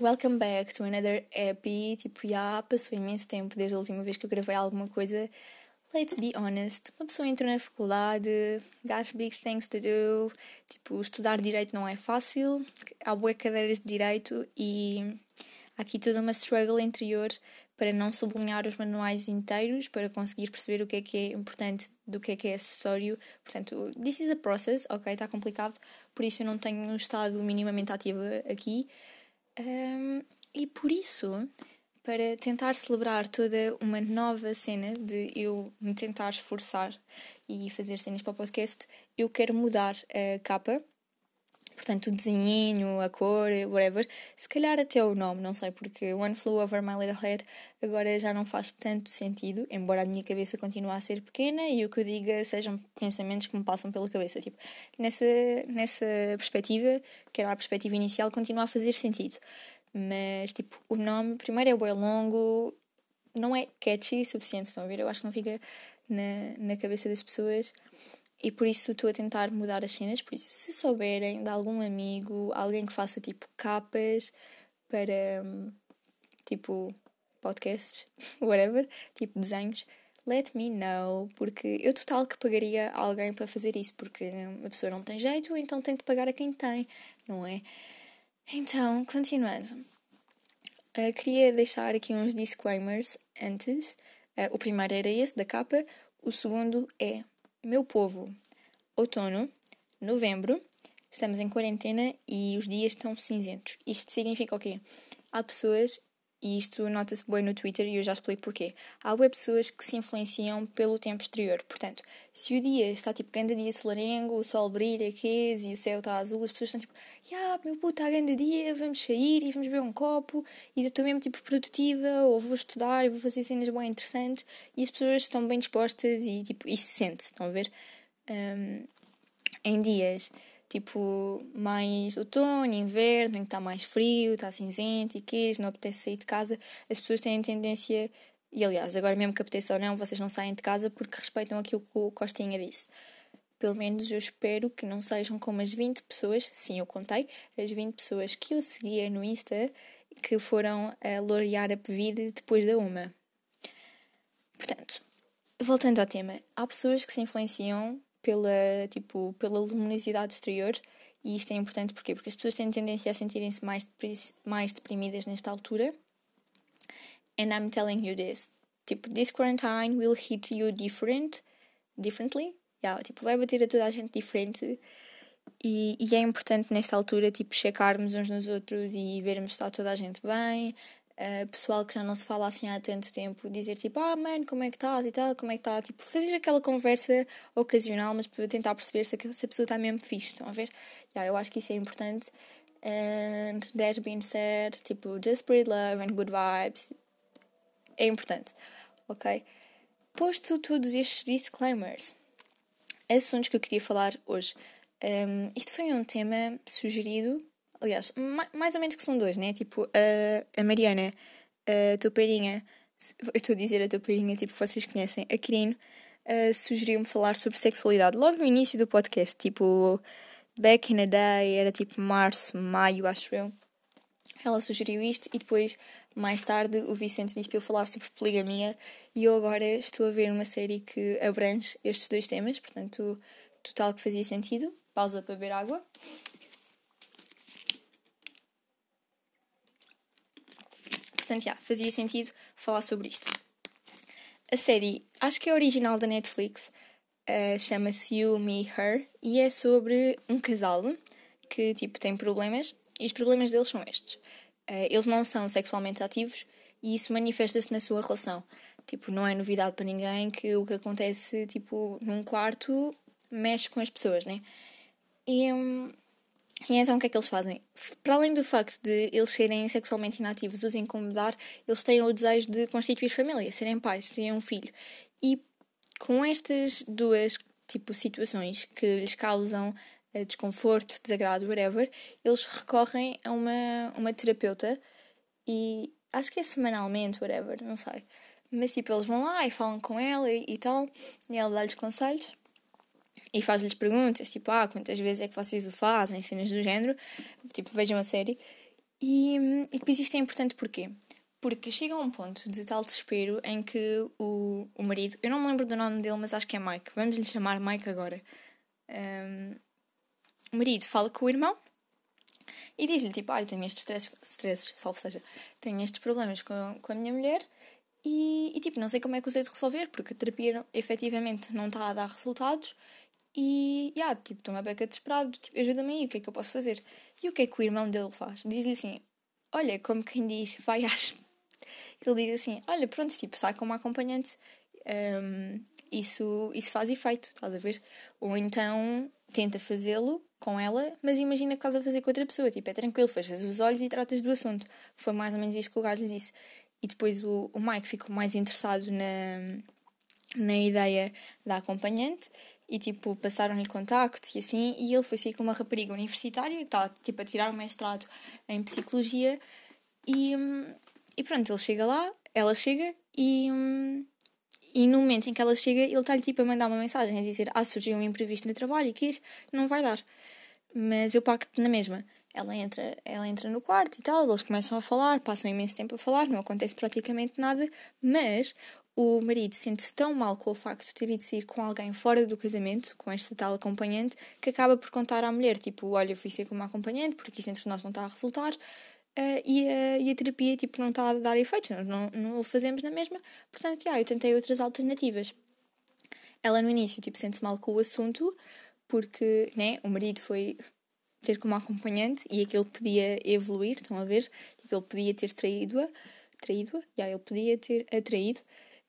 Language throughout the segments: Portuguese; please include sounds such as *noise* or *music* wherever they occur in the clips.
Welcome back to another epi. Tipo, já passou imenso tempo desde a última vez que eu gravei alguma coisa. Let's be honest. Uma pessoa entrou na faculdade, got big things to do. Tipo, estudar direito não é fácil. Há boas cadeiras de direito e há aqui toda uma struggle interior para não sublinhar os manuais inteiros, para conseguir perceber o que é que é importante do que é que é acessório. Portanto, this is a process, ok, está complicado, por isso eu não tenho estado minimamente ativa aqui. Um, e por isso, para tentar celebrar toda uma nova cena de eu me tentar esforçar e fazer cenas para o podcast, eu quero mudar a capa. Portanto, o desenhinho, a cor, whatever. Se calhar até o nome, não sei, porque One Flew Over My Little Head agora já não faz tanto sentido, embora a minha cabeça continue a ser pequena e o que eu diga sejam pensamentos que me passam pela cabeça. Tipo, nessa, nessa perspectiva, que era a perspectiva inicial, continua a fazer sentido. Mas, tipo, o nome, primeiro é bem longo, não é catchy o suficiente, estão a ver? Eu acho que não fica na, na cabeça das pessoas e por isso estou a tentar mudar as cenas. Por isso, se souberem de algum amigo, alguém que faça tipo capas para tipo podcasts, *laughs* whatever, tipo desenhos, let me know, porque eu total que pagaria alguém para fazer isso, porque a pessoa não tem jeito, então tem de pagar a quem tem, não é? Então, continuando. Uh, queria deixar aqui uns disclaimers antes. Uh, o primeiro era esse, da capa. O segundo é: Meu povo, outono, novembro, estamos em quarentena e os dias estão cinzentos. Isto significa o quê? Há pessoas e isto nota-se bem no Twitter e eu já explico porquê. Há web pessoas que se influenciam pelo tempo exterior. Portanto, se o dia está tipo grande dia solarengo, o sol brilha, queijo e o céu está azul, as pessoas estão tipo, yeah, meu puto, está grande dia, vamos sair e vamos beber um copo e eu estou mesmo tipo produtiva, ou vou estudar e vou fazer cenas bem interessantes e as pessoas estão bem dispostas e tipo, isso se estão a ver? Um, em dias tipo mais outono, inverno, em que está mais frio, está cinzento e queijo, não apetece sair de casa, as pessoas têm tendência, e aliás, agora mesmo que apeteça ou não, vocês não saem de casa porque respeitam aquilo que o Costinha disse. Pelo menos eu espero que não sejam como as 20 pessoas, sim, eu contei, as 20 pessoas que eu seguia no Insta que foram a lorear a Pevide depois da uma. Portanto, voltando ao tema, há pessoas que se influenciam pela, tipo, pela luminosidade exterior e isto é importante porquê? porque as pessoas têm tendência a sentirem-se mais, mais deprimidas nesta altura. And I'm telling you this. Tipo, this quarantine will hit you different, differently. Yeah, tipo, vai bater a toda a gente diferente. E, e é importante nesta altura, tipo, checarmos uns nos outros e vermos se está toda a gente bem, uh, pessoal que já não se fala assim há tanto tempo, dizer tipo, ah, mano, como é que estás e tal, como é que está, tipo, fazer aquela conversa ocasional, mas para tentar perceber se a, se a pessoa está mesmo fixe, estão a ver? Yeah, eu acho que isso é importante. And that being said, tipo, just spread love and good vibes. É importante, ok? Posto todos estes disclaimers, assuntos que eu queria falar hoje. Um, isto foi um tema sugerido Aliás, mais ou menos que são dois, né? Tipo, a, a Mariana, a Tupeirinha, eu estou a dizer a Tupeirinha, tipo, vocês conhecem, a Quirino, uh, sugeriu-me falar sobre sexualidade logo no início do podcast, tipo, back in the day, era tipo março, maio, acho eu. Ela sugeriu isto e depois, mais tarde, o Vicente disse para eu falar sobre poligamia e eu agora estou a ver uma série que abrange estes dois temas, portanto, total que fazia sentido. Pausa para beber água. Portanto, fazia sentido falar sobre isto. A série, acho que é original da Netflix, uh, chama-se You, Me, Her, e é sobre um casal que, tipo, tem problemas, e os problemas deles são estes. Uh, eles não são sexualmente ativos e isso manifesta-se na sua relação. Tipo, não é novidade para ninguém que o que acontece, tipo, num quarto mexe com as pessoas, né? E, um, e então o que é que eles fazem? Para além do facto de eles serem sexualmente inativos, os incomodar, eles têm o desejo de constituir família, serem pais, terem um filho. E com estas duas tipo situações que lhes causam uh, desconforto, desagrado, whatever, eles recorrem a uma, uma terapeuta e acho que é semanalmente, whatever, não sei. Mas tipo, eles vão lá e falam com ela e, e tal, e ela dá-lhes conselhos e faz-lhes perguntas, tipo, ah, quantas vezes é que vocês o fazem, cenas do género, tipo, vejam a série. E, e depois isto é importante porquê? Porque chega a um ponto de tal desespero em que o, o marido, eu não me lembro do nome dele, mas acho que é Mike, vamos lhe chamar Mike agora. Um, o marido fala com o irmão e diz-lhe tipo, ah, eu tenho estes stresses, stresses salvo seja, tenho estes problemas com, com a minha mulher e, e, tipo, não sei como é que usei de resolver, porque a terapia efetivamente não está a dar resultados e, yeah, tipo, estou uma beca desesperado, tipo, ajuda-me aí, o que é que eu posso fazer? E o que é que o irmão dele faz? Diz-lhe assim, olha, como quem diz, *laughs* vai às... Ele diz assim, olha, pronto, tipo, sai como acompanhante, um, isso, isso faz efeito, estás a ver? Ou então tenta fazê-lo com ela, mas imagina que estás a fazer com outra pessoa, tipo, é tranquilo, fechas os olhos e tratas do assunto. Foi mais ou menos isto que o gajo lhe disse. E depois o, o Mike ficou mais interessado na, na ideia da acompanhante e tipo passaram-lhe contactos e assim e ele foi sair com uma rapariga universitária que está tipo a tirar o mestrado em psicologia e, e pronto, ele chega lá, ela chega e, e no momento em que ela chega ele está-lhe tipo a mandar uma mensagem a dizer ah, surgiu um imprevisto no trabalho e quis, não vai dar. Mas eu pacto na mesma. Ela entra, ela entra no quarto e tal, eles começam a falar, passam imenso tempo a falar, não acontece praticamente nada, mas o marido sente-se tão mal com o facto de ter ido sair com alguém fora do casamento, com esta tal acompanhante, que acaba por contar à mulher, tipo, olha, eu fui ser com uma acompanhante porque isto entre nós não está a resultar, uh, e, uh, e, a terapia, tipo, não está a dar efeitos, nós não, não o fazemos na mesma, portanto, yeah, eu tentei outras alternativas. Ela no início, tipo, sente-se mal com o assunto, porque, né, o marido foi ter como acompanhante e aquilo podia evoluir, estão a ver? Tipo, ele podia ter traído-a, traído-a, já, ele podia ter atraído,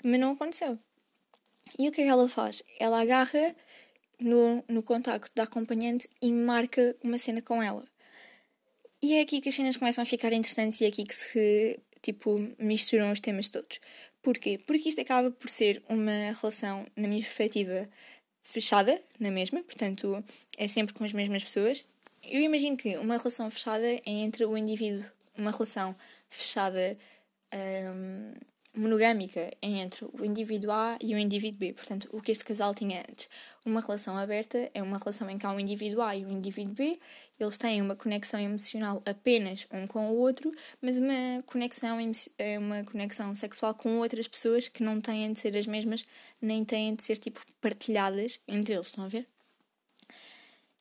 mas não aconteceu. E o que é que ela faz? Ela agarra no, no contacto da acompanhante e marca uma cena com ela. E é aqui que as cenas começam a ficar interessantes e é aqui que se, tipo, misturam os temas todos. Porquê? Porque isto acaba por ser uma relação, na minha perspectiva, fechada, na mesma, portanto, é sempre com as mesmas pessoas. Eu imagino que uma relação fechada é entre o indivíduo, uma relação fechada um, monogâmica entre o indivíduo A e o indivíduo B. Portanto, o que este casal tinha antes. Uma relação aberta é uma relação em que há um indivíduo A e um indivíduo B. Eles têm uma conexão emocional apenas um com o outro, mas uma conexão, é uma conexão sexual com outras pessoas que não têm de ser as mesmas, nem têm de ser tipo partilhadas entre eles. Estão a ver?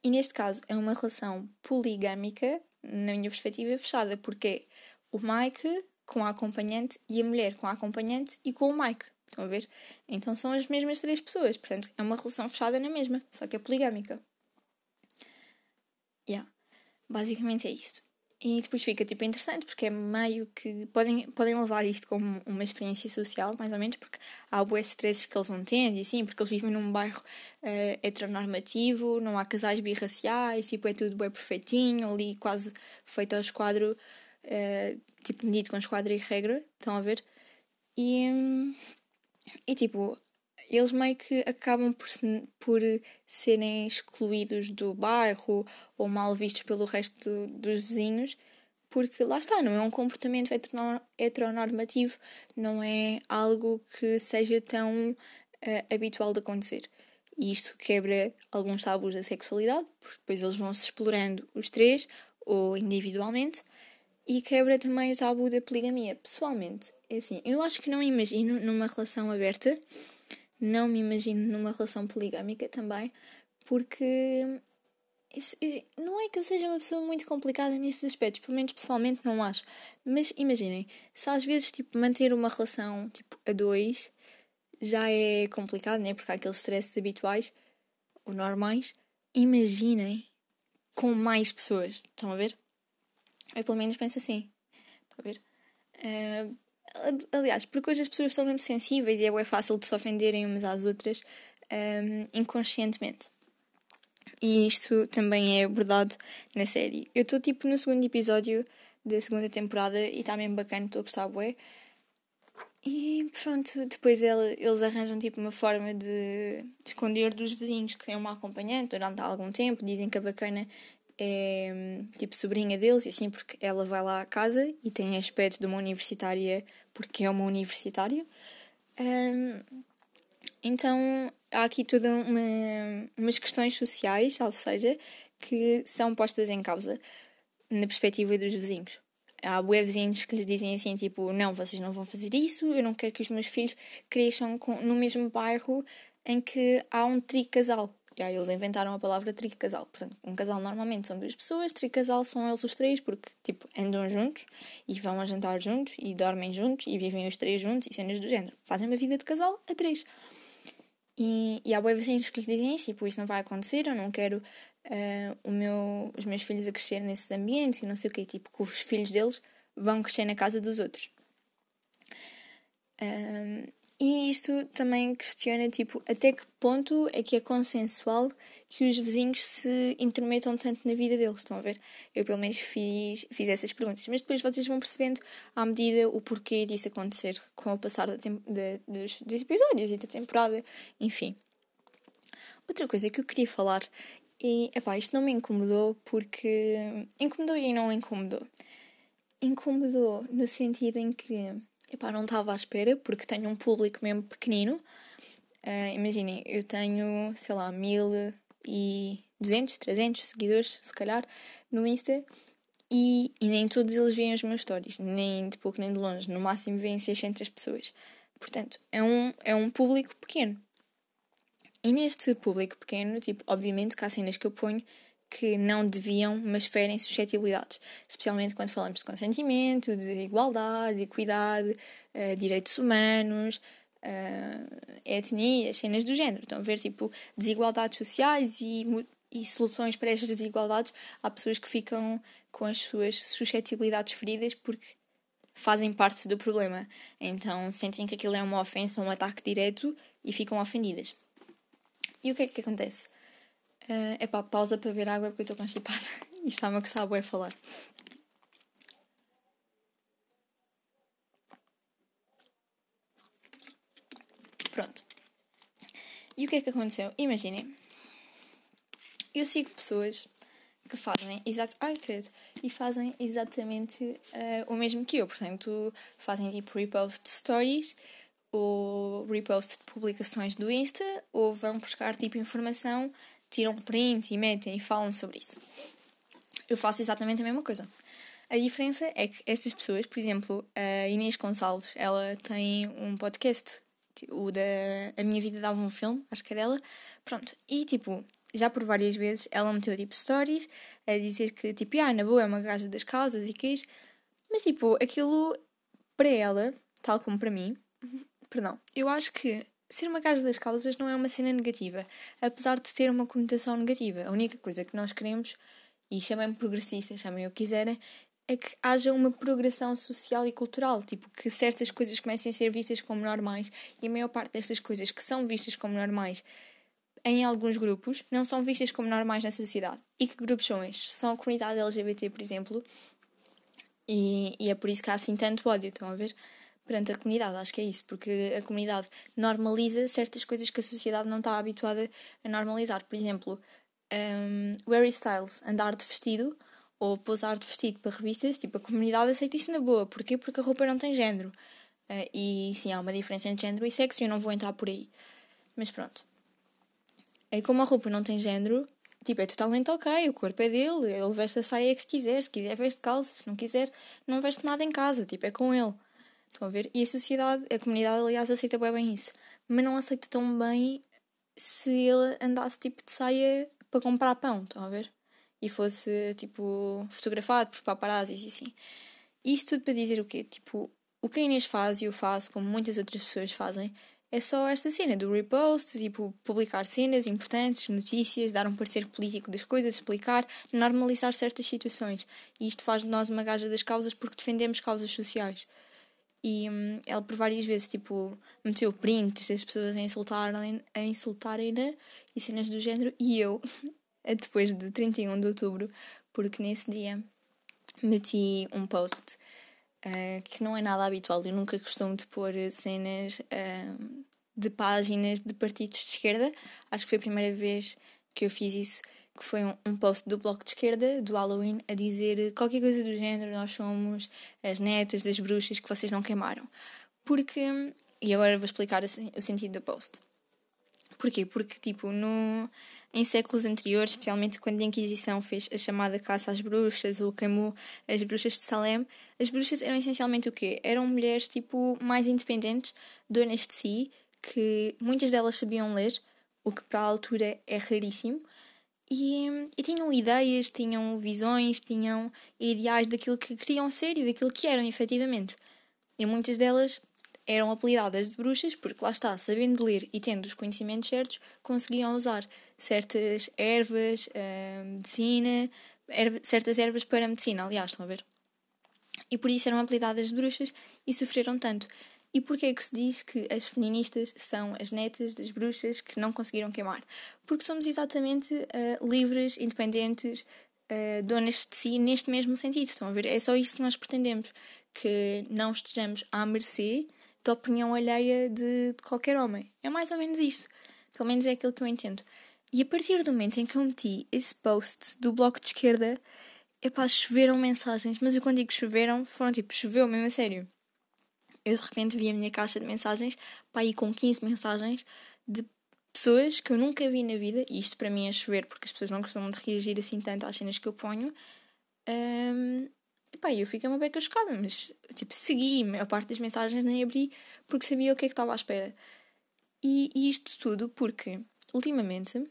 E neste caso é uma relação poligâmica, na minha perspectiva, fechada, porque o Mike com a acompanhante e a mulher com a acompanhante e com o Mike. Estão a ver? Então são as mesmas três pessoas. Portanto, é uma relação fechada na mesma, só que é poligâmica. Yeah. Basicamente é isto. E depois fica tipo interessante porque é meio que podem, podem levar isto como uma experiência social, mais ou menos, porque há boas stresses que eles vão tendo e assim, porque eles vivem num bairro uh, heteronormativo, não há casais birraciais, tipo, é tudo bem perfeitinho, ali quase feito ao esquadro, uh, tipo, medido com esquadro e regra, estão a ver? E, e tipo, eles meio que acabam por, por serem excluídos do bairro ou mal vistos pelo resto dos vizinhos, porque lá está, não é um comportamento heteronormativo, não é algo que seja tão uh, habitual de acontecer. E isto quebra alguns tabus da sexualidade, porque depois eles vão se explorando os três ou individualmente, e quebra também o tabu da poligamia. Pessoalmente, é assim, eu acho que não imagino numa relação aberta não me imagino numa relação poligâmica também, porque isso, não é que eu seja uma pessoa muito complicada nesses aspectos, pelo menos pessoalmente não acho. Mas imaginem, se às vezes tipo, manter uma relação tipo, a dois já é complicado, né? Porque há aqueles stresses habituais ou normais. Imaginem com mais pessoas, estão a ver? Eu pelo menos penso assim. Estão a ver? Uh, Aliás, porque hoje as pessoas são mesmo sensíveis e é fácil de se ofenderem umas às outras um, inconscientemente. E isto também é abordado na série. Eu estou tipo no segundo episódio da segunda temporada e está mesmo bacana, estou a gostar bué. E pronto, depois ele, eles arranjam tipo uma forma de, de, esconder dos vizinhos que têm uma acompanhante durante algum tempo. Dizem que a bacana é tipo sobrinha deles e assim porque ela vai lá à casa e tem aspecto de uma universitária porque é uma universitária. Um, então há aqui toda uma, umas questões sociais, ou seja, que são postas em causa na perspectiva dos vizinhos. há vizinhos que lhes dizem assim, tipo, não, vocês não vão fazer isso, eu não quero que os meus filhos cresçam com, no mesmo bairro em que há um tricasal. E aí eles inventaram a palavra tricasal. Portanto, um casal normalmente são duas pessoas, tricasal são eles os três, porque, tipo, andam juntos e vão a jantar juntos e dormem juntos e vivem os três juntos e cenas do género. Fazem uma vida de casal a três. E, e há vizinhos que lhes dizem isso, tipo, isso não vai acontecer, eu não quero uh, o meu, os meus filhos a crescer nesses ambientes e não sei o quê, tipo, que os filhos deles vão crescer na casa dos outros. Um, e isto também questiona, tipo, até que ponto é que é consensual que os vizinhos se intrometam tanto na vida deles, estão a ver? Eu pelo menos fiz, fiz essas perguntas, mas depois vocês vão percebendo à medida o porquê disso acontecer com o passar da de, dos, dos episódios e da temporada, enfim. Outra coisa que eu queria falar e, epá, isto não me incomodou porque... Incomodou e não incomodou. Incomodou no sentido em que, epá, não estava à espera porque tenho um público mesmo pequenino. Uh, imaginem, eu tenho, sei lá, mil e duzentos, trezentos seguidores, se calhar, no Insta. E, e, nem todos eles veem os meus stories, nem de pouco nem de longe. No máximo veem 600 pessoas. Portanto, é um, é um público pequeno. E neste público pequeno, tipo, obviamente que há cenas que eu ponho que não deviam, mas ferem suscetibilidades. Especialmente quando falamos de consentimento, de igualdade, equidade, uh, direitos humanos, uh, etnias, cenas do género. Estão a ver, tipo, desigualdades sociais e, e soluções para estas desigualdades. Há pessoas que ficam com as suas suscetibilidades feridas porque fazem parte do problema. Então sentem que aquilo é uma ofensa, um ataque direto e ficam ofendidas. E o que é que acontece? Uh, é pá, pausa para ver água porque eu estou constipada *laughs* e está-me a gostar a falar. Pronto. E o que é que aconteceu? Imaginem. Eu sigo pessoas que fazem exato, ai credo, e fazem exatamente uh, o mesmo que eu, portanto, fazem tipo repost stories ou repost de publicações do Insta, ou vão buscar tipo informação, tiram print e metem e falam sobre isso. Eu faço exatamente a mesma coisa. A diferença é que estas pessoas, por exemplo, a Inês Gonçalves, ela tem um podcast, o da A Minha Vida Dava um Filme, acho que é dela. Pronto, e tipo, já por várias vezes ela meteu tipo stories a dizer que tipo, ah, na boa é uma gaja das causas e que. Mas tipo, aquilo para ela, tal como para mim, *laughs* Perdão. Eu acho que ser uma gaja das causas não é uma cena negativa, apesar de ter uma conotação negativa. A única coisa que nós queremos, e chamem-me progressista, chamem o que quiserem, é que haja uma progressão social e cultural, tipo, que certas coisas comecem a ser vistas como normais e a maior parte destas coisas que são vistas como normais em alguns grupos não são vistas como normais na sociedade. E que grupos são estes? São a comunidade LGBT, por exemplo, e, e é por isso que há assim tanto ódio, estão a ver? Perante a comunidade. Acho que é isso, porque a comunidade normaliza certas coisas que a sociedade não está habituada a normalizar. Por exemplo, um, wear styles, andar de vestido ou pousar de vestido para revistas, tipo, a comunidade aceita isso na boa. Porquê? Porque a roupa não tem género. Uh, e sim, há uma diferença entre género e sexo e eu não vou entrar por aí. Mas pronto. E como a roupa não tem género, tipo, é totalmente ok, o corpo é dele, ele veste a saia que quiser, se quiser veste calças, se não quiser, não veste nada em casa, tipo, é com ele. Estão a ver? E a sociedade, a comunidade, aliás, aceita bem, bem isso. Mas não aceita tão bem se ele andasse tipo de saia para comprar pão, estão a ver? E fosse tipo fotografado por paparazzi e assim. Isto tudo para dizer o quê? Tipo, o que a Inês faz e eu faço, como muitas outras pessoas fazem, é só esta cena do repost, tipo, publicar cenas importantes, notícias, dar um parecer político das coisas, explicar, normalizar certas situações. E isto faz de nós uma gaja das causas porque defendemos causas sociais. E hum, ela por várias vezes, tipo, meteu prints das pessoas a insultarem-na a insultarem e cenas do género. E eu, *laughs* depois de 31 de outubro, porque nesse dia meti um post uh, que não é nada habitual. Eu nunca costumo de pôr cenas uh, de páginas de partidos de esquerda. Acho que foi a primeira vez que eu fiz isso que foi um, um post do Bloco de Esquerda, do Halloween, a dizer qualquer coisa do género, nós somos as netas das bruxas que vocês não queimaram. Porque, e agora vou explicar assim, o sentido do post. Porquê? Porque, tipo, no, em séculos anteriores, especialmente quando a Inquisição fez a chamada caça às bruxas ou queimou as bruxas de Salem, as bruxas eram essencialmente o quê? Eram mulheres tipo mais independentes, donas de si, que muitas delas sabiam ler, o que para a altura é raríssimo, e, e, tinham ideias, tinham visões, tinham ideais daquilo que queriam ser e daquilo que eram efetivamente. E muitas delas eram apelidadas de bruxas porque, lá está, sabendo ler e tendo os conhecimentos certos, conseguiam usar certas ervas, uh, medicina, erva, certas ervas para medicina, aliás, estão a ver? E por isso eram apelidadas de bruxas e sofreram tanto. E porquê é que se diz que as feministas são as netas das bruxas que não conseguiram queimar? Porque somos exatamente uh, livres, independentes, uh, donas de si neste mesmo sentido. Estão a ver? É só isso que nós pretendemos. Que não estejamos à mercê da opinião alheia de, de qualquer homem. É mais ou menos isto. Pelo menos é aquilo que eu entendo. E a partir do momento em que eu meti esse post do bloco de esquerda, é pá, choveram mensagens. Mas eu quando digo choveram, foram tipo, choveu mesmo a sério eu de repente vi a minha caixa de mensagens, para ir com 15 mensagens de pessoas que eu nunca vi na vida, e isto para mim é chover, porque as pessoas não costumam de reagir assim tanto às cenas que eu ponho. Um, e pá, eu fiquei uma beca chocada, mas tipo, segui, a maior parte das mensagens nem abri porque sabia o que é que estava à espera. E, e isto tudo porque, ultimamente,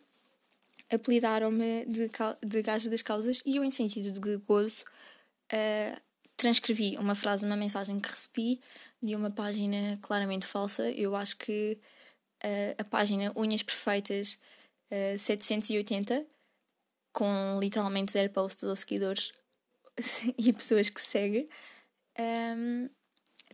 apelidaram-me de, de gaja das causas e eu, em sentido de gozo, uh, transcrevi uma frase, uma mensagem que recebi de uma página claramente falsa. Eu acho que uh, a página Unhas Perfeitas uh, eh, 780, com literalmente zero posts ou seguidores *laughs* e pessoas que seguem, um, ehm,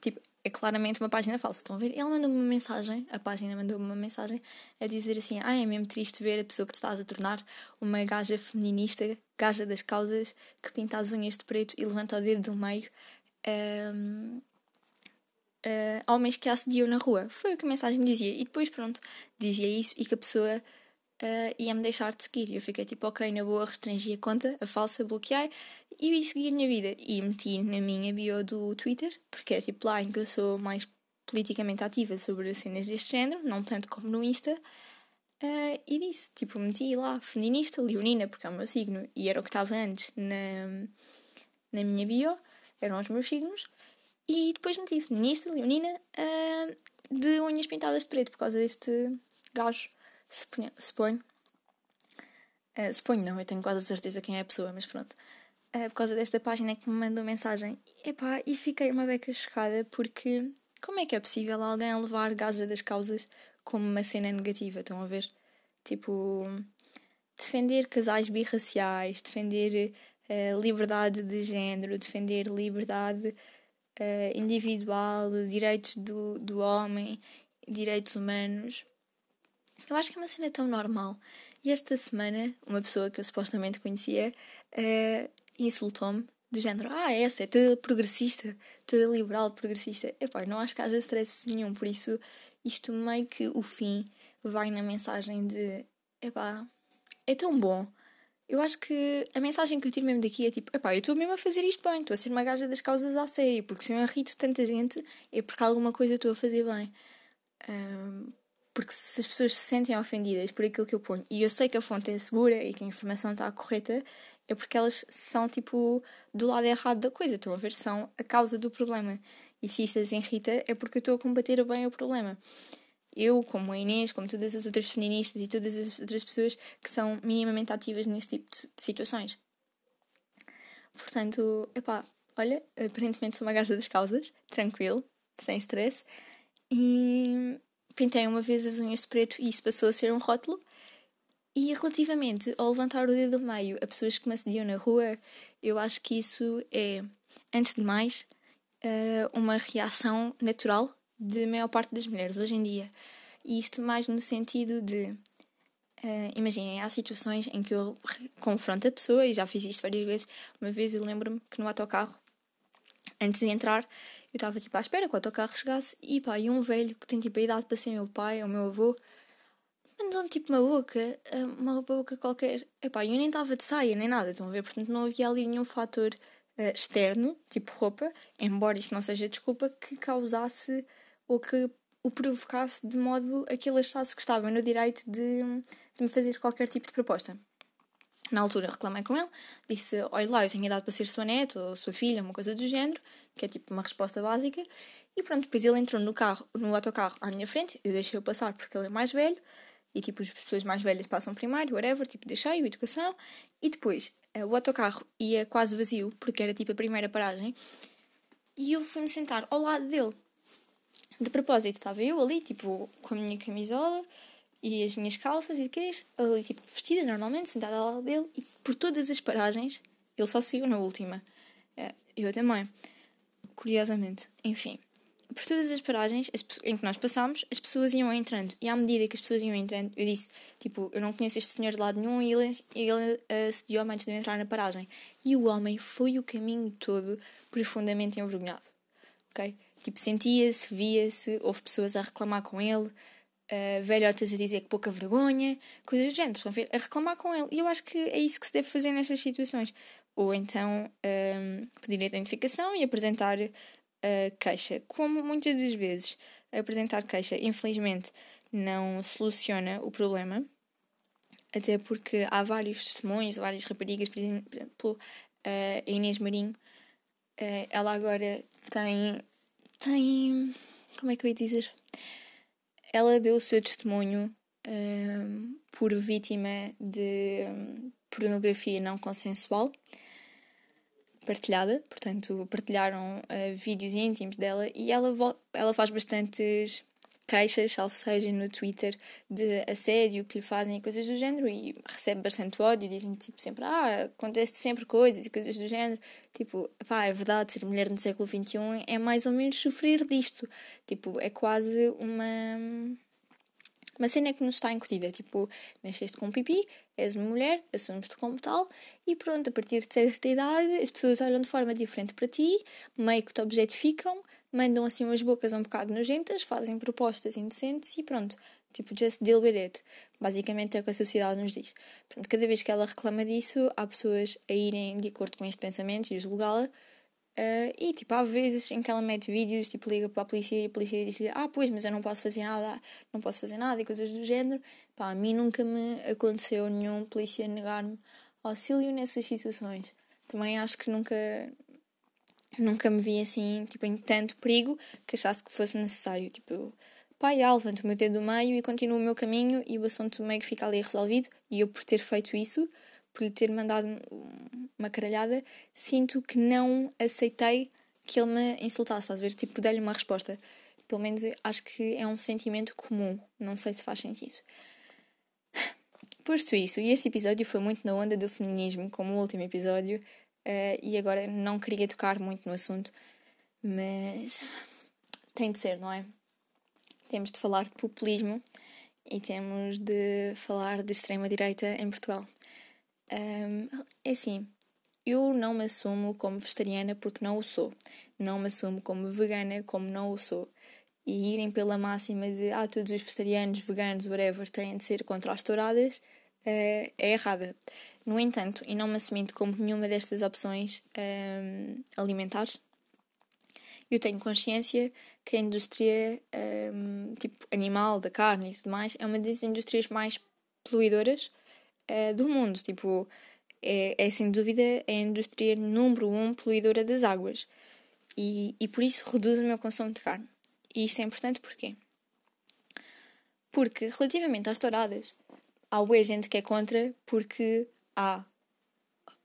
tipo, é claramente uma página falsa. Estão a ver? Ele mandou-me uma mensagem, a página mandou-me uma mensagem a dizer assim: Ah, é mesmo triste ver a pessoa que te estás a tornar uma gaja feminista, gaja das causas, que pinta as unhas de preto e levanta o dedo do meio. Um, ehm, uh, homens que a assediam na rua. Foi o que a mensagem dizia. E depois, pronto, dizia isso e que a pessoa uh, ia-me deixar de seguir. Eu fiquei tipo, ok, na boa, restringi a conta, a falsa, bloqueei e segui a minha vida. E meti na minha bio do Twitter, porque é tipo lá em que eu sou mais politicamente ativa sobre cenas deste género, não tanto como no Insta. Uh, e disse, tipo, meti lá feminista, leonina, porque é o meu signo, e era o que estava antes na, na minha bio, eram os meus signos. E depois meti feminista, leonina, uh, de unhas pintadas de preto, por causa deste gajo, suponho. suponho. Uh, suponho não, eu tenho quase a certeza quem é a pessoa, mas pronto. Uh, por causa desta página que me mandou mensagem. Epá, e fiquei uma beca chocada porque como é que é possível alguém levar gaja das causas como uma cena negativa? Estão a ver? Tipo, defender casais birraciais, defender uh, liberdade de género, defender liberdade uh, individual, direitos do, do homem, direitos humanos. Eu acho que é uma cena tão normal. E esta semana, uma pessoa que eu supostamente conhecia uh, insultou-me, do género: Ah, essa é toda progressista, toda liberal, progressista. Epá, não acho que haja stress nenhum, por isso, isto meio que o fim vai na mensagem de: Epá, é tão bom eu acho que a mensagem que eu tiro mesmo daqui é tipo: epá, eu estou mesmo a fazer isto bem, estou a ser uma gaja das causas à sério, porque se eu irrito tanta gente é porque alguma coisa estou a fazer bem. Um, porque se as pessoas se sentem ofendidas por aquilo que eu ponho e eu sei que a fonte é segura e que a informação está correta, é porque elas são tipo do lado errado da coisa, estão a ver, são a causa do problema. E se isso as irrita, é porque eu estou a combater bem o problema eu, como a Inês, como todas as outras feministas e todas as outras pessoas que são minimamente ativas nesse tipo de situações. Portanto, epá, olha, aparentemente sou uma gaja das causas, tranquilo, sem stress. E pintei uma vez as unhas de preto e isso passou a ser um rótulo. E relativamente ao levantar o dedo do meio a pessoas que me assediam na rua, eu acho que isso é, antes de mais, eh, uma reação natural de maior parte das mulheres hoje em dia. E isto mais no sentido de. Uh, imaginem, há situações em que eu confronto a pessoa, e já fiz isto várias vezes. Uma vez eu lembro-me que no autocarro, antes de entrar, eu estava tipo à espera que o autocarro chegasse e pá, e um velho que tem tipo a idade para ser meu pai ou meu avô mandou-me tipo uma boca, eh, uma boca qualquer. Epá, eu nem estava de saia nem nada, estão a ver? Portanto, não havia ali nenhum fator uh, externo, tipo roupa, embora isso não seja desculpa, que causasse ou que o provocasse de modo a que ele achasse que estava no direito de de me fazer qualquer tipo de proposta. Na altura reclamei com ele, disse: Olha lá, eu tenho idade para ser sua neta ou sua filha, uma coisa do género, que é tipo uma resposta básica. E pronto, depois ele entrou no carro, no autocarro à minha frente, eu deixei-o passar porque ele é mais velho, e tipo as pessoas mais velhas passam primário, whatever, tipo deixei-o, educação. E depois uh, o autocarro ia quase vazio, porque era tipo a primeira paragem, e eu fui-me sentar ao lado dele. De propósito, estava eu ali, tipo, com a minha camisola e as minhas calças e queijo, ali, tipo, vestida normalmente, sentada ao lado dele, e por todas as paragens, ele só saiu na última. Uh, eu também. Curiosamente. Enfim por todas as paragens em que nós passámos, as pessoas iam entrando. E à medida que as pessoas iam entrando, eu disse: Tipo, eu não conheço este senhor de lado nenhum. E ele, ele assediou-me antes de eu entrar na paragem. E o homem foi o caminho todo profundamente envergonhado. Ok? Tipo, sentia-se, via-se, houve pessoas a reclamar com ele, uh, velhotas a dizer que pouca vergonha, coisas do género. A reclamar com ele. E eu acho que é isso que se deve fazer nestas situações. Ou então um, pedir a identificação e apresentar queixa. Como muitas das vezes apresentar queixa, infelizmente, não soluciona o problema, até porque há vários testemunhos, várias raparigas, por exemplo, a Inês Marinho, ela agora tem. Tem. como é que eu ia dizer? Ela deu o seu testemunho por vítima de pornografia não consensual partilhada, portanto, partilharam uh, vídeos íntimos dela e ela, ela faz bastantes queixas, salvo seja, no Twitter de assédio que lhe fazem e coisas do género e recebe bastante ódio, dizem tipo sempre, ah, acontece sempre coisas e coisas do género. Tipo, pá, é verdade, ser mulher no século XXI é mais ou menos sofrer disto. Tipo, é quase uma uma cena que nos está incutida, tipo, nasceste com pipi, és uma mulher, assumes-te como tal, e pronto, a partir de certa idade as pessoas olham de forma diferente para ti, meio que te objetificam, mandam assim umas bocas um bocado nojentas, fazem propostas indecentes e pronto, tipo, just deal with it. Basicamente é o que a sociedade nos diz. Portanto, cada vez que ela reclama disso, há pessoas a irem de acordo com este pensamento e julgá-la, Uh, e tipo, há vezes em que ela mete vídeos, tipo, liga para a polícia e a polícia diz-lhe: Ah, pois, mas eu não posso fazer nada, não posso fazer nada e coisas do género. Pá, a mim nunca me aconteceu nenhum polícia negar-me auxílio nessas situações. Também acho que nunca, nunca me vi assim, tipo, em tanto perigo que achasse que fosse necessário. Tipo, pá, já, levanto o meu dedo do meio e continuo o meu caminho e o assunto meio que fica ali resolvido. E eu, por ter feito isso, por lhe ter mandado uma caralhada, sinto que não aceitei que ele me insultasse, estás a ver? Tipo, dei-lhe uma resposta. Pelo menos acho que é um sentimento comum. Não sei se faz sentido. Posto isso, e este episódio foi muito na onda do feminismo, como o último episódio, uh, e agora não queria tocar muito no assunto, mas tem de ser, não é? Temos de falar de populismo e temos de falar de extrema-direita em Portugal. Um, é assim, eu não me assumo como vegetariana porque não o sou. Não me assumo como vegana como não o sou. E irem pela máxima de ah, todos os vegetarianos, veganos, whatever, têm de ser contra as touradas uh, é errada. No entanto, e não me assumindo como nenhuma destas opções um, alimentares, eu tenho consciência que a indústria um, tipo animal, da carne e tudo mais, é uma das indústrias mais poluidoras uh, do mundo. Tipo, é, é, sem dúvida a indústria número um poluidora das águas. E, e por isso reduz o meu consumo de carne. E isto é importante porquê? Porque, relativamente às touradas, há boa gente que é contra porque há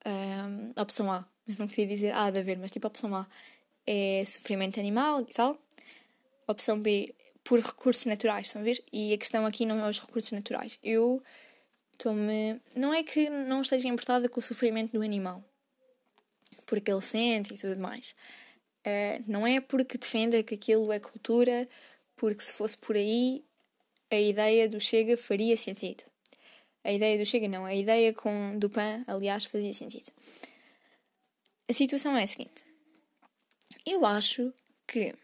um, a opção A, mas não queria dizer A de haver, mas tipo a opção A é sofrimento animal e tal. opção B, por recursos naturais, estão a ver? E a questão aqui não é os recursos naturais. Eu estou-me. Não é que não esteja importada com o sofrimento do animal, porque ele sente e tudo mais. Uh, não é porque defenda que aquilo é cultura, porque se fosse por aí, a ideia do Chega faria sentido. A ideia do Chega não, a ideia com, do PAN, aliás, fazia sentido. A situação é a seguinte: eu acho que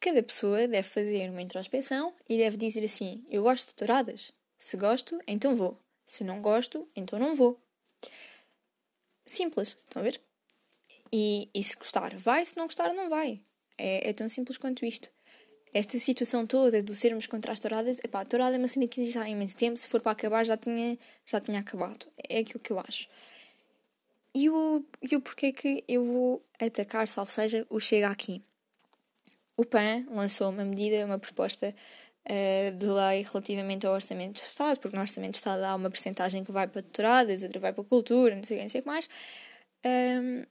cada pessoa deve fazer uma introspeção e deve dizer assim: eu gosto de douradas, se gosto, então vou. Se não gosto, então não vou. Simples, estão a ver? E, e se gostar, vai, se não gostar, não vai. É, é tão simples quanto isto. Esta situação toda de sermos contra as touradas, epá, a tourada é uma cena que existe há imenso tempo, se for para acabar já tinha, já tinha acabado. É aquilo que eu acho. E o, e o porquê que eu vou atacar, salvo seja, o Chega Aqui. O PAN lançou uma medida, uma proposta uh, de lei relativamente ao Orçamento do Estado, porque no Orçamento do Estado há uma porcentagem que vai para touradas, outra vai para cultura, não sei o que, não sei o que mais. Um,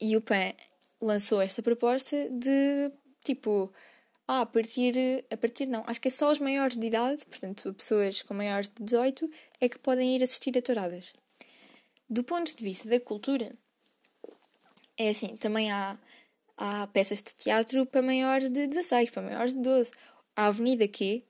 e o PAN lançou esta proposta de, tipo, ah, a partir, a partir não, acho que é só os maiores de idade, portanto, pessoas com maiores de 18, é que podem ir assistir a touradas. Do ponto de vista da cultura, é assim, também há, há peças de teatro para maiores de 16, para maiores de 12. A Avenida Q,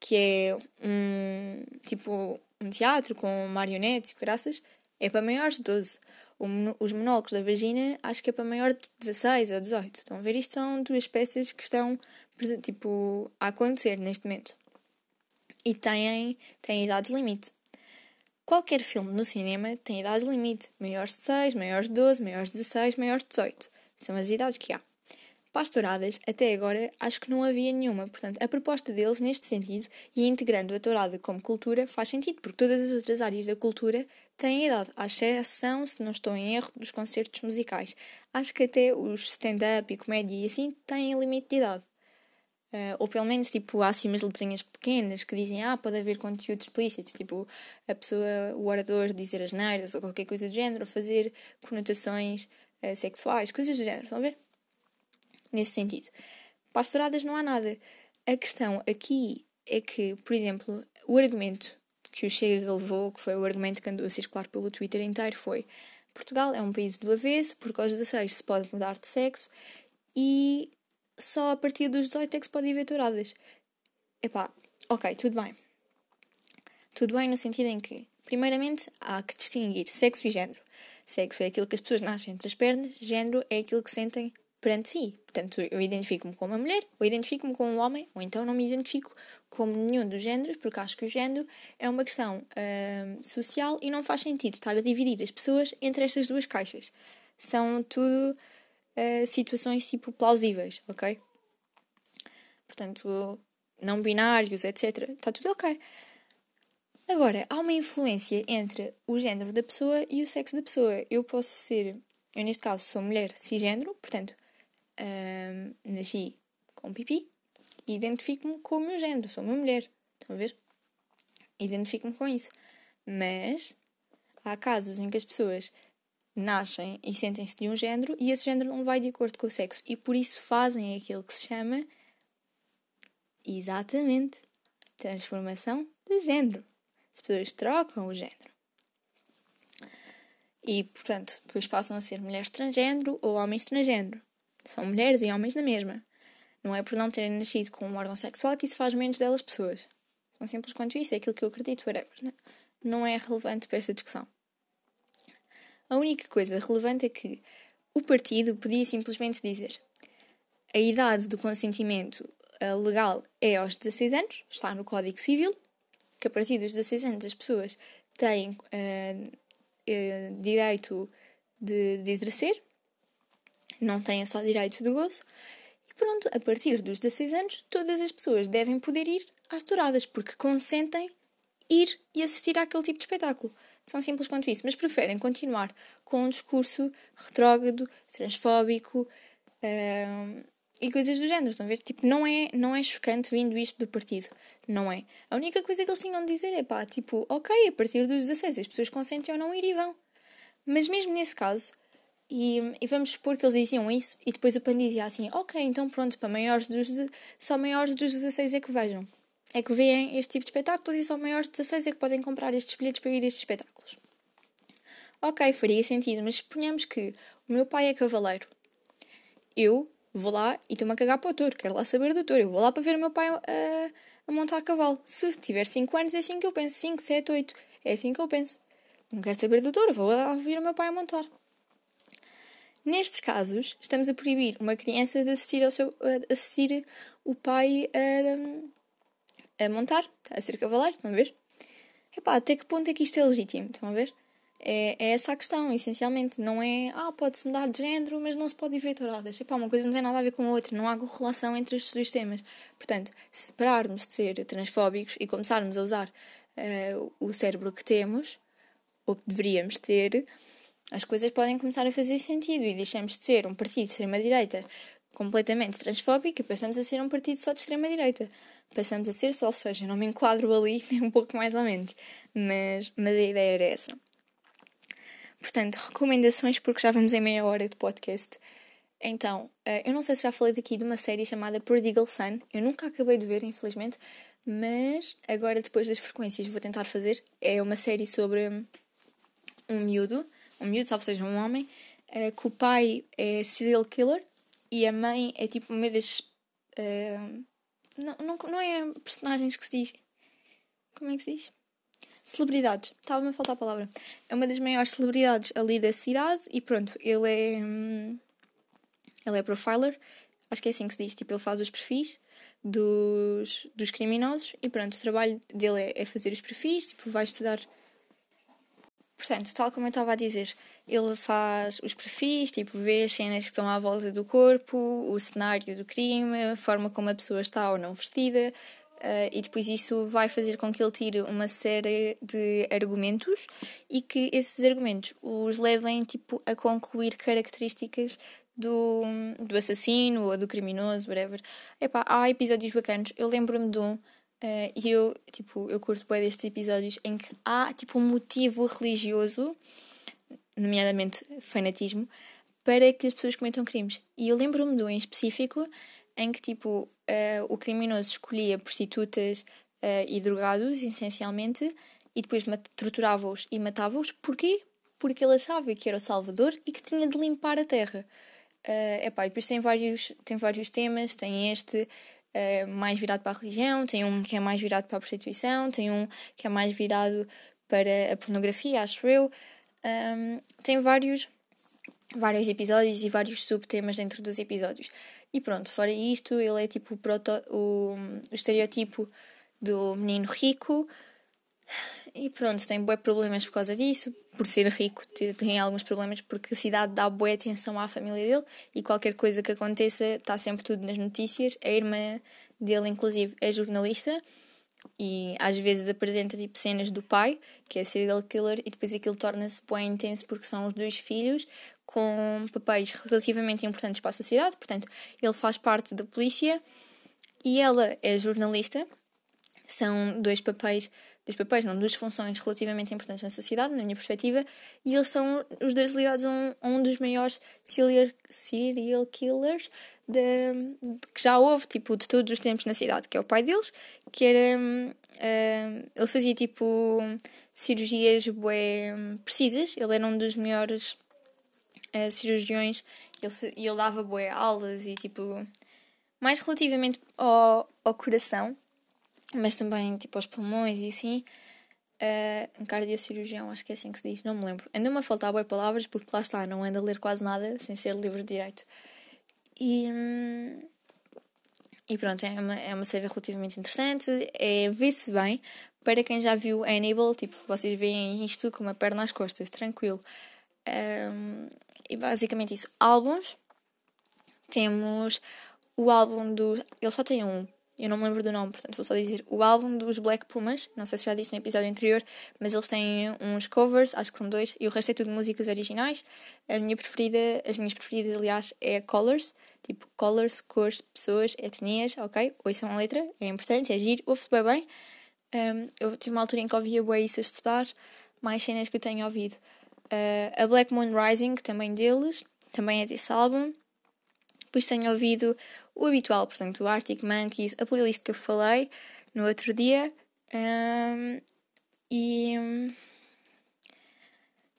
que é um, tipo, um teatro com marionetes e graças, é para maiores de 12. O, os monólogos da vagina acho que é para maior de 16 ou 18. Estão a ver? Isto são duas peças que estão tipo, a acontecer neste momento. E têm, têm idade limite. Qualquer filme no cinema tem idade limite. Maiores de 6, maiores de 12, maiores de 16, maiores de 18. São as idades que há. Pastoradas, até agora, acho que não havia nenhuma. Portanto, a proposta deles, neste sentido, e integrando a tourada como cultura, faz sentido, porque todas as outras áreas da cultura têm idade, à exceção, se não estou em erro, dos concertos musicais. Acho que até os stand-up e comédia e assim têm limite de idade. Uh, ou pelo menos, tipo, há assim umas letrinhas pequenas que dizem, ah, pode haver conteúdo explícito, tipo, a pessoa, o orador dizer as neiras ou qualquer coisa do género, ou fazer conotações uh, sexuais, coisas do género, estão a ver? Nesse sentido. Pastoradas não há nada. A questão aqui é que, por exemplo, o argumento que o Chega levou, que foi o argumento que andou a circular pelo Twitter inteiro, foi Portugal é um país do avesso, porque aos 16 se pode mudar de sexo e só a partir dos 18 é que se pode ir ver touradas. Epá, ok, tudo bem. Tudo bem no sentido em que, primeiramente, há que distinguir sexo e género. Sexo é aquilo que as pessoas nascem entre as pernas, género é aquilo que sentem perante si. Portanto, eu identifico-me como uma mulher, ou identifico-me como um homem, ou então não me identifico como nenhum dos géneros, porque acho que o género é uma questão uh, social e não faz sentido estar a dividir as pessoas entre estas duas caixas. São tudo uh, situações tipo plausíveis, ok? Portanto, não binários, etc. Está tudo ok. Agora, há uma influência entre o género da pessoa e o sexo da pessoa. Eu posso ser, eu neste caso sou mulher cisgênero, portanto, uh, nasci com pipi e identifico-me com o meu género, sou uma mulher. Estão a ver? Identifico-me com isso. Mas há casos em que as pessoas nascem e sentem-se de um género e esse género não vai de acordo com o sexo e por isso fazem aquilo que se chama exatamente transformação de género. As pessoas trocam o género. E, portanto, depois passam a ser mulheres transgênero ou homens transgênero. São mulheres e homens na mesma. Não é por não terem nascido com um órgão sexual que isso faz menos delas pessoas. São simples quanto isso, é aquilo que eu acredito, whatever. Não é relevante para esta discussão. A única coisa relevante é que o partido podia simplesmente dizer a idade do consentimento eh, legal é aos 16 anos, está no Código Civil, que a partir dos 16 anos as pessoas têm uh, uh, direito de, de exercer, não têm só direito de gozo, e pronto, a partir dos 16 anos todas as pessoas devem poder ir às touradas, porque consentem ir e assistir àquele tipo de espetáculo. São simples quanto isso, mas preferem continuar com um discurso retrógrado, transfóbico uh, e coisas do género. Estão a ver? Tipo, não é, não é chocante vindo isto do partido. Não é. A única coisa que eles tinham de dizer é pá, tipo, ok, a partir dos 16 as pessoas consentem ou não ir e vão. Mas mesmo nesse caso, e, e, vamos supor que eles diziam isso e depois o PAN dizia assim: Ok, então pronto, para maiores dos só maiores dos 16 é que vejam é que veem este tipo de espetáculos e só maiores de 16 é que podem comprar estes bilhetes para ir a estes espetáculos. Ok, faria sentido, mas suponhamos que o meu pai é cavaleiro. Eu vou lá e estou-me a cagar para o touro, quero lá saber do touro. Eu vou lá para ver o meu pai a, a montar a cavalo. Se tiver 5 anos, é assim que eu penso. 5, 7, 8. É assim que eu penso. Não quero saber do touro, vou lá ver o meu pai a montar. Nestes casos, estamos a proibir uma criança de assistir, ao seu, assistir o pai a, a montar, a ser cavaleiro, estão a ver? Epá, até que ponto é que isto é legítimo, estão a ver? É, é essa a questão, essencialmente. Não é, ah, pode-se mudar de género, mas não se pode touradas. Epá, uma coisa não tem nada a ver com a outra, não há correlação entre estes dois temas. Portanto, se pararmos de ser transfóbicos e começarmos a usar uh, o cérebro que temos, ou que deveríamos ter, as coisas podem começar a fazer sentido e deixamos de ser um partido de extrema-direita completamente transfóbico e passamos a ser um partido só de extrema-direita. Passamos a ser só, ou seja, não me enquadro ali, *laughs* nem um pouco mais ou menos. Mas, mas a ideia era essa. Portanto, recomendações, porque já vamos em meia hora de podcast. Então, eh, eu não sei se já falei daqui de uma série chamada Prodigal Son. Eu nunca acabei de ver, infelizmente, mas agora, depois das frequências, vou tentar fazer. É uma série sobre um miúdo, um miúdo, salvo seja um homem, eh, que o pai é serial killer e a mãe é tipo uma das. Uh, não, não, não é personagens que se diz. Como é que se diz? Celebridades. Estava-me a faltar a palavra. É uma das maiores celebridades ali da cidade e pronto, ele é. Hum, ele é profiler. Acho que é assim que se diz. Tipo, ele faz os perfis dos, dos criminosos e pronto, o trabalho dele é, é fazer os perfis. Tipo, vai estudar. Portanto, tal como eu estava a dizer, ele faz os perfis, tipo, vê as cenas que estão à volta do corpo, o cenário do crime, a forma como a pessoa está ou não vestida, Uh, e depois isso vai fazer com que ele tire uma série de argumentos e que esses argumentos os levem tipo, a concluir características do, do assassino ou do criminoso, whatever. Epá, há episódios bacanos. Eu lembro-me de um, uh, e eu, tipo, eu curto bem destes episódios em que há tipo um motivo religioso, nomeadamente fanatismo, para que as pessoas cometam crimes. E eu lembro-me de um em específico em que tipo uh, o criminoso escolhia prostitutas uh, e drogados, essencialmente, e depois torturava-os e matava-os. Porquê? Porque ele achava que era o Salvador e que tinha de limpar a terra. Uh, epá, e depois tem vários, tem vários temas, tem este uh, mais virado para a religião, tem um que é mais virado para a prostituição, tem um que é mais virado para a pornografia, acho eu. Um, tem vários, vários episódios e vários subtemas dentro dos episódios. E pronto, fora isto, ele é tipo o, proto, o, o estereotipo do menino rico. E pronto, tem bué problemas por causa disso. Por ser rico, tem alguns problemas porque a cidade dá bué atenção à família dele e qualquer coisa que aconteça está sempre tudo nas notícias. A irmã dele, inclusive, é jornalista e às vezes apresenta tipo cenas do pai, que é serial killer, e depois aquilo torna-se bem intenso porque são os dois filhos com papéis relativamente importantes para a sociedade, portanto, ele faz parte da polícia e ela é jornalista. São dois papéis, dois papéis, não, duas funções relativamente importantes na sociedade, na minha perspectiva, e eles são os dois ligados a um, a um dos maiores serial, serial killers de, de, que já houve, tipo, de todos os tempos na cidade, que é o pai deles, que era. Uh, ele fazia tipo cirurgias bué precisas, ele era um dos melhores uh, cirurgiões e ele, ele dava boé aulas e tipo. Mais relativamente ao, ao coração, mas também tipo aos pulmões e assim. Uh, um cardiocirurgião, acho que é assim que se diz, não me lembro. Ando-me a faltar boas palavras porque lá está, não ando a ler quase nada sem ser livro de direito. E, hum, e pronto, é uma, é uma série relativamente interessante, é vê-se bem. Para quem já viu Hannibal, tipo, vocês veem isto com uma perna às costas, tranquilo. Um, e basicamente isso. Álbuns. Temos o álbum do. Ele só tem um. Eu não me lembro do nome, portanto vou só dizer. O álbum dos Black Pumas. Não sei se já disse no episódio anterior, mas eles têm uns covers, acho que são dois, e o resto é tudo músicas originais. A minha preferida, as minhas preferidas, aliás, é Colors. Tipo, colors, cores, pessoas, etnias, ok? Ouçam a letra, é importante, é giro, ouve-se bem bem. Um, eu tive uma altura em que ouvia bem isso a estudar, mais cenas que eu tenho ouvido. Uh, a Black Moon Rising, também deles, também é desse álbum. Depois tenho ouvido o habitual, portanto, o Arctic Monkeys, a playlist que eu falei no outro dia. Um, e,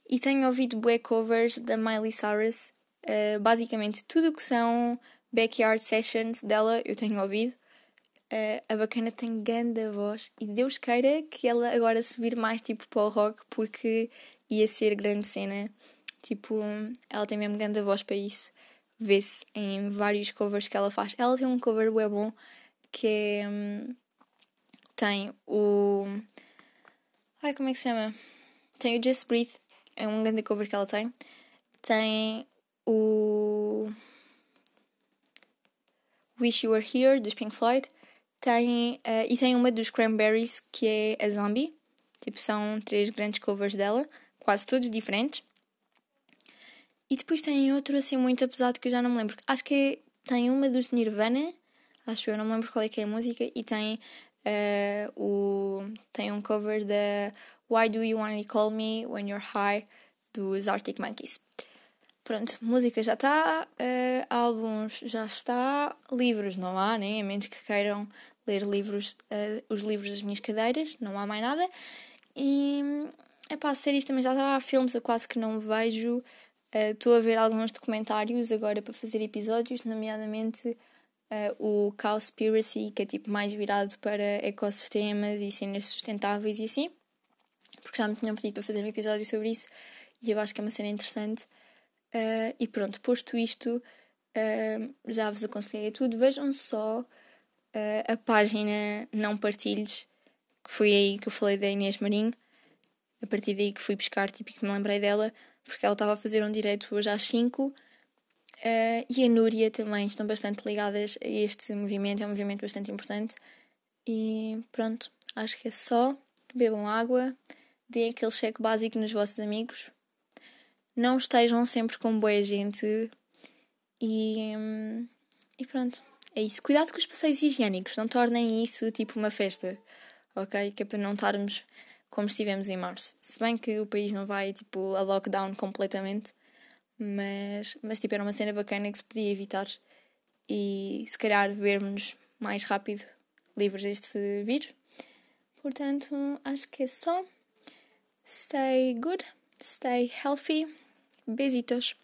e tenho ouvido bué covers da Miley Cyrus. Uh, basicamente, tudo que são backyard sessions dela eu tenho ouvido. Uh, a bacana tem grande voz e Deus queira que ela agora se mais tipo para o rock porque ia ser grande cena. Tipo, ela tem mesmo grande voz para isso. Vê-se em vários covers que ela faz. Ela tem um cover bem bom que é. Hum, tem o. Ai, como é que se chama? Tem o Just Breathe, é um grande cover que ela tem. Tem o Wish You Were Here, dos Pink Floyd. Tem, uh, e tem uma dos Cranberries, que é a Zombie. Tipo, são três grandes covers dela, quase todos diferentes. E depois tem outro assim muito pesado que eu já não me lembro. Acho que tem uma dos Nirvana, acho eu, não me lembro qual é que é a música, e tem uh, o tem um cover da Why Do You Only Call Me When You're High dos Arctic Monkeys. Pronto, música já está, uh, álbuns já está, livros não há, né? A menos que queiram ler livros, uh, os livros das minhas cadeiras, não há mais nada. E, é pá, séries também já está, filmes eu quase que não vejo. Estou uh, a ver alguns documentários agora para fazer episódios, nomeadamente uh, o Cowspiracy, que é tipo mais virado para ecossistemas e cenas sustentáveis e assim, porque já me tinham pedido para fazer um episódio sobre isso e eu acho que é uma cena interessante. Uh, e pronto, posto isto, já vos aconselhei a tudo. Vejam só a página Não Partilhes, que foi aí que eu falei da Inês Marinho. A partir daí que fui buscar, tipo, que me lembrei dela porque ela estava a fazer um direito hoje às 5 uh, eh, e a Núria também estão bastante ligadas a este movimento, é um movimento bastante importante. E pronto, acho que é só. Bebam água, deem aquele cheque básico nos vossos amigos, não estejam sempre com boa gente e, hum, e pronto, é isso. Cuidado com os passeios higiênicos, não tornem isso tipo uma festa, ok? Que é para não estarmos como estivemos em março. Se bem que o país não vai tipo a lockdown completamente, mas, mas tipo era uma cena bacana que se podia evitar e se calhar vermos mais rápido livres deste vírus. Portanto, acho que é só. Stay good, stay healthy. Besitos.